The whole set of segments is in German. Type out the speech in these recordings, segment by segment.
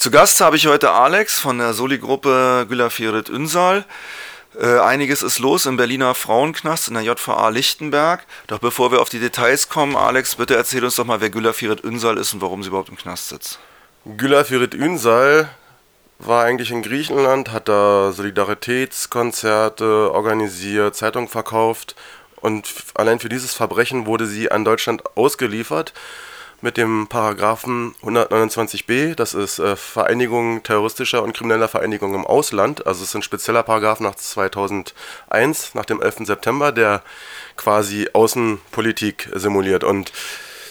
Zu Gast habe ich heute Alex von der Soli-Gruppe Gülafirit Ünsal. Äh, einiges ist los im Berliner Frauenknast in der JVA Lichtenberg. Doch bevor wir auf die Details kommen, Alex, bitte erzähl uns doch mal, wer Gülafirit Ünsal ist und warum sie überhaupt im Knast sitzt. Gülafirit Ünsal war eigentlich in Griechenland, hat da Solidaritätskonzerte organisiert, Zeitung verkauft und allein für dieses Verbrechen wurde sie an Deutschland ausgeliefert mit dem Paragraphen 129b, das ist äh, Vereinigung terroristischer und krimineller Vereinigungen im Ausland. Also es ist ein spezieller Paragraph nach 2001, nach dem 11. September, der quasi Außenpolitik simuliert. Und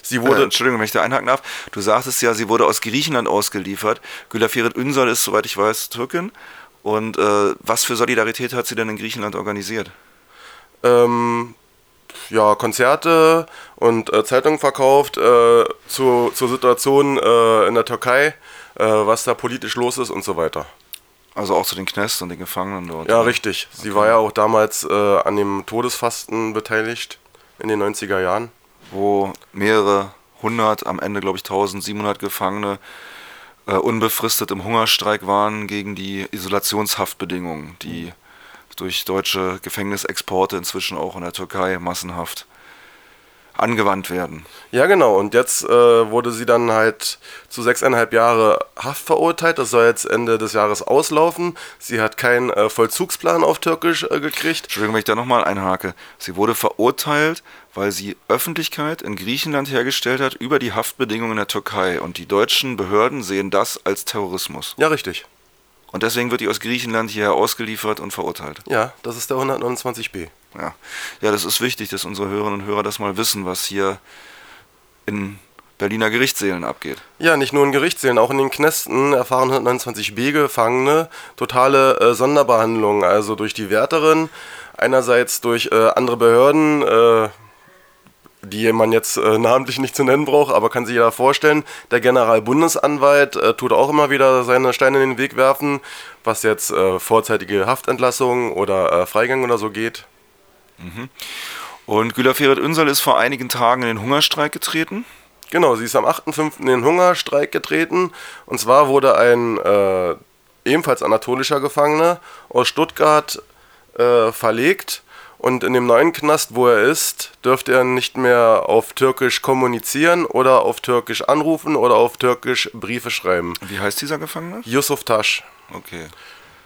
sie wurde... Äh, Entschuldigung, wenn ich da einhaken darf. Du sagtest ja, sie wurde aus Griechenland ausgeliefert. Gülafiret Ünsal ist, soweit ich weiß, Türkin. Und äh, was für Solidarität hat sie denn in Griechenland organisiert? Ähm, ja, Konzerte und äh, Zeitungen verkauft äh, zu, zur Situation äh, in der Türkei, äh, was da politisch los ist und so weiter. Also auch zu den Knästen und den Gefangenen dort? Ja, richtig. Sie okay. war ja auch damals äh, an dem Todesfasten beteiligt in den 90er Jahren. Wo mehrere hundert, am Ende glaube ich 1700 Gefangene äh, unbefristet im Hungerstreik waren gegen die Isolationshaftbedingungen, die mhm durch deutsche Gefängnisexporte inzwischen auch in der Türkei massenhaft angewandt werden. Ja, genau. Und jetzt äh, wurde sie dann halt zu sechseinhalb Jahre Haft verurteilt. Das soll jetzt Ende des Jahres auslaufen. Sie hat keinen äh, Vollzugsplan auf Türkisch äh, gekriegt. Entschuldigung, wenn ich da nochmal einhake. Sie wurde verurteilt, weil sie Öffentlichkeit in Griechenland hergestellt hat über die Haftbedingungen in der Türkei. Und die deutschen Behörden sehen das als Terrorismus. Ja, richtig. Und deswegen wird die aus Griechenland hierher ausgeliefert und verurteilt. Ja, das ist der 129b. Ja. ja, das ist wichtig, dass unsere Hörerinnen und Hörer das mal wissen, was hier in Berliner Gerichtssälen abgeht. Ja, nicht nur in Gerichtssälen, auch in den Knästen erfahren 129b Gefangene totale äh, Sonderbehandlung, also durch die Wärterin, einerseits durch äh, andere Behörden, äh, die man jetzt äh, namentlich nicht zu nennen braucht, aber kann sich ja vorstellen, der Generalbundesanwalt äh, tut auch immer wieder seine Steine in den Weg werfen, was jetzt äh, vorzeitige Haftentlassung oder äh, Freigang oder so geht. Mhm. Und Güler Ferit Ünsal ist vor einigen Tagen in den Hungerstreik getreten. Genau, sie ist am 8.5. in den Hungerstreik getreten. Und zwar wurde ein äh, ebenfalls anatolischer Gefangener aus Stuttgart äh, verlegt und in dem neuen Knast, wo er ist, dürfte er nicht mehr auf Türkisch kommunizieren oder auf Türkisch anrufen oder auf Türkisch Briefe schreiben. Wie heißt dieser Gefangene? Yusuf Tasch. Okay.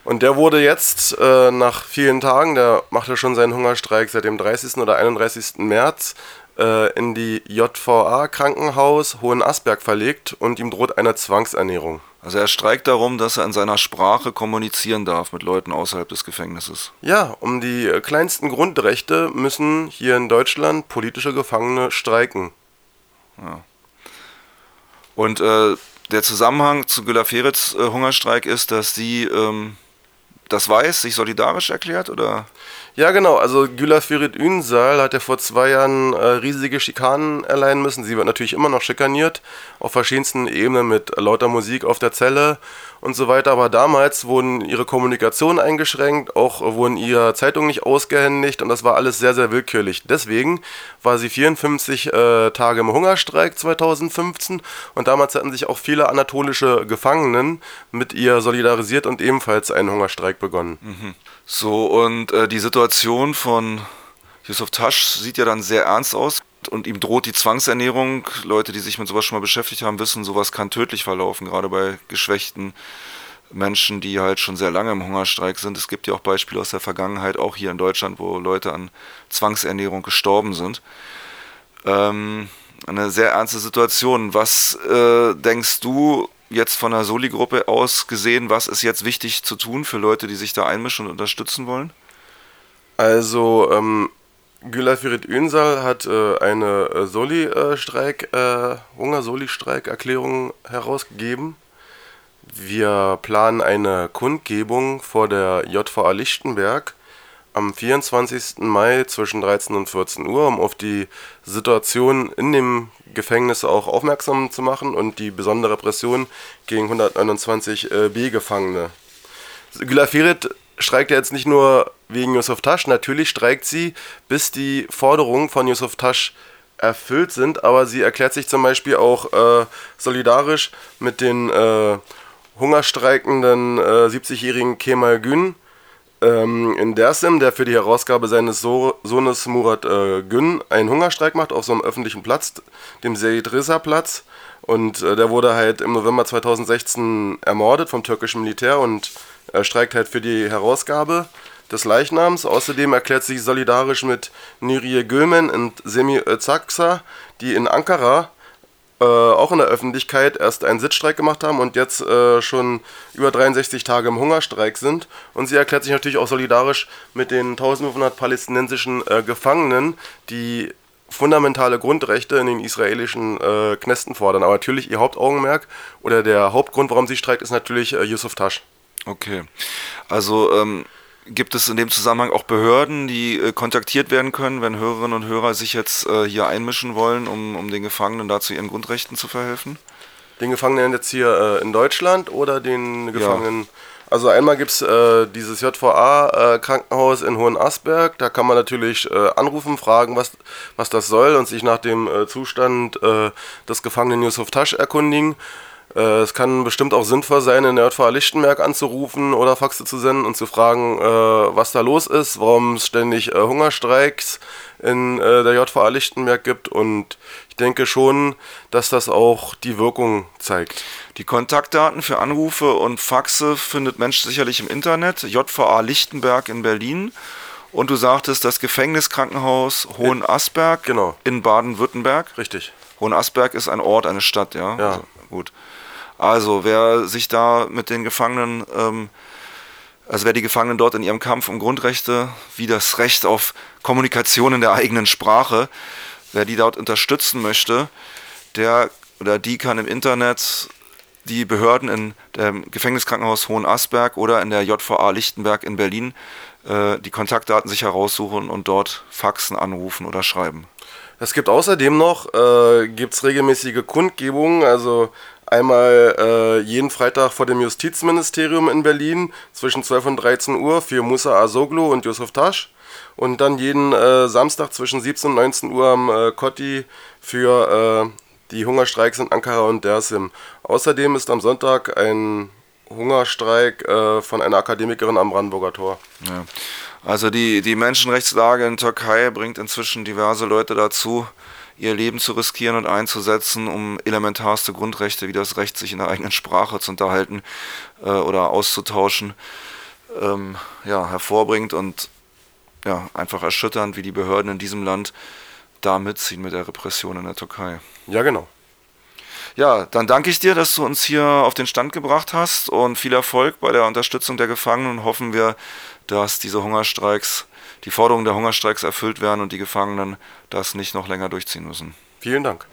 Und der wurde jetzt äh, nach vielen Tagen, der machte schon seinen Hungerstreik seit dem 30. oder 31. März, äh, in die JVA Krankenhaus Hohenasberg verlegt und ihm droht eine Zwangsernährung. Also er streikt darum, dass er in seiner Sprache kommunizieren darf mit Leuten außerhalb des Gefängnisses. Ja, um die äh, kleinsten Grundrechte müssen hier in Deutschland politische Gefangene streiken. Ja. Und äh, der Zusammenhang zu Güla Feritz äh, Hungerstreik ist, dass sie ähm, das weiß, sich solidarisch erklärt, oder? Ja, genau. Also Güla Ferit Ünsal hat ja vor zwei Jahren äh, riesige Schikanen erleiden müssen. Sie wird natürlich immer noch schikaniert, auf verschiedensten Ebenen mit lauter Musik auf der Zelle und so weiter. Aber damals wurden ihre Kommunikation eingeschränkt, auch wurden ihre Zeitungen nicht ausgehändigt und das war alles sehr, sehr willkürlich. Deswegen war sie 54 äh, Tage im Hungerstreik 2015 und damals hatten sich auch viele anatolische Gefangenen mit ihr solidarisiert und ebenfalls einen Hungerstreik begonnen. Mhm. So, und äh, die Situation von Yusuf Tasch sieht ja dann sehr ernst aus und ihm droht die Zwangsernährung. Leute, die sich mit sowas schon mal beschäftigt haben, wissen, sowas kann tödlich verlaufen, gerade bei geschwächten Menschen, die halt schon sehr lange im Hungerstreik sind. Es gibt ja auch Beispiele aus der Vergangenheit, auch hier in Deutschland, wo Leute an Zwangsernährung gestorben sind. Ähm, eine sehr ernste Situation. Was äh, denkst du jetzt von der Soli-Gruppe aus gesehen, was ist jetzt wichtig zu tun für Leute, die sich da einmischen und unterstützen wollen? Also, ähm, Gülafirit Ünsal hat äh, eine äh, Soli-Streik, äh, Hunger-Soli-Streik-Erklärung herausgegeben. Wir planen eine Kundgebung vor der JVA Lichtenberg am 24. Mai zwischen 13 und 14 Uhr, um auf die Situation in dem Gefängnis auch aufmerksam zu machen und die besondere Repression gegen 129b-Gefangene. Gülafirit streikt ja jetzt nicht nur wegen Yusuf Tasch, natürlich streikt sie, bis die Forderungen von Yusuf Tasch erfüllt sind, aber sie erklärt sich zum Beispiel auch äh, solidarisch mit den äh, hungerstreikenden äh, 70-jährigen Kemal Gün ähm, in Dersim, der für die Herausgabe seines so Sohnes Murat äh, Gün einen Hungerstreik macht auf so einem öffentlichen Platz, dem Seyid Reza Platz. Und äh, der wurde halt im November 2016 ermordet vom türkischen Militär und äh, streikt halt für die Herausgabe des Leichnams. Außerdem erklärt sich solidarisch mit Nuriye Gülmen und Semi Özaksa, die in Ankara äh, auch in der Öffentlichkeit erst einen Sitzstreik gemacht haben und jetzt äh, schon über 63 Tage im Hungerstreik sind. Und sie erklärt sich natürlich auch solidarisch mit den 1500 palästinensischen äh, Gefangenen, die fundamentale Grundrechte in den israelischen äh, Knästen fordern. Aber natürlich ihr Hauptaugenmerk oder der Hauptgrund, warum sie streikt, ist natürlich äh, Yusuf Tasch. Okay. Also ähm, Gibt es in dem Zusammenhang auch Behörden, die äh, kontaktiert werden können, wenn Hörerinnen und Hörer sich jetzt äh, hier einmischen wollen, um, um den Gefangenen da zu ihren Grundrechten zu verhelfen? Den Gefangenen jetzt hier äh, in Deutschland oder den Gefangenen? Ja. Also einmal gibt es äh, dieses JVA-Krankenhaus äh, in Hohenasperg. Da kann man natürlich äh, anrufen, fragen, was, was das soll und sich nach dem Zustand des Gefangenen Yusuf Tasch erkundigen. Äh, es kann bestimmt auch sinnvoll sein, in der JVA Lichtenberg anzurufen oder Faxe zu senden und zu fragen, äh, was da los ist, warum es ständig äh, Hungerstreiks in der JVA Lichtenberg gibt. Und ich denke schon, dass das auch die Wirkung zeigt. Die Kontaktdaten für Anrufe und Faxe findet Mensch sicherlich im Internet. JVA Lichtenberg in Berlin. Und du sagtest das Gefängniskrankenhaus Hohenasperg genau. in Baden-Württemberg. Richtig. Hohenasperg ist ein Ort, eine Stadt, ja. Ja. Also, gut. Also wer sich da mit den Gefangenen, ähm, also wer die Gefangenen dort in ihrem Kampf um Grundrechte, wie das Recht auf Kommunikation in der eigenen Sprache, wer die dort unterstützen möchte, der oder die kann im Internet die Behörden in dem Gefängniskrankenhaus Hohenasperg oder in der JVA Lichtenberg in Berlin äh, die Kontaktdaten sich heraussuchen und dort faxen, anrufen oder schreiben. Es gibt außerdem noch äh, gibt's regelmäßige Kundgebungen, also Einmal äh, jeden Freitag vor dem Justizministerium in Berlin zwischen 12 und 13 Uhr für Musa Asoglu und Yusuf Tasch. Und dann jeden äh, Samstag zwischen 17 und 19 Uhr am äh, Kotti für äh, die Hungerstreiks in Ankara und Dersim. Außerdem ist am Sonntag ein Hungerstreik äh, von einer Akademikerin am Brandenburger Tor. Ja. Also die, die Menschenrechtslage in Türkei bringt inzwischen diverse Leute dazu, ihr Leben zu riskieren und einzusetzen, um elementarste Grundrechte wie das Recht, sich in der eigenen Sprache zu unterhalten äh, oder auszutauschen, ähm, ja, hervorbringt und ja, einfach erschütternd, wie die Behörden in diesem Land da mitziehen mit der Repression in der Türkei. Ja, genau. Ja, dann danke ich dir, dass du uns hier auf den Stand gebracht hast und viel Erfolg bei der Unterstützung der Gefangenen und hoffen wir, dass diese Hungerstreiks die Forderungen der Hungerstreiks erfüllt werden und die Gefangenen das nicht noch länger durchziehen müssen. Vielen Dank.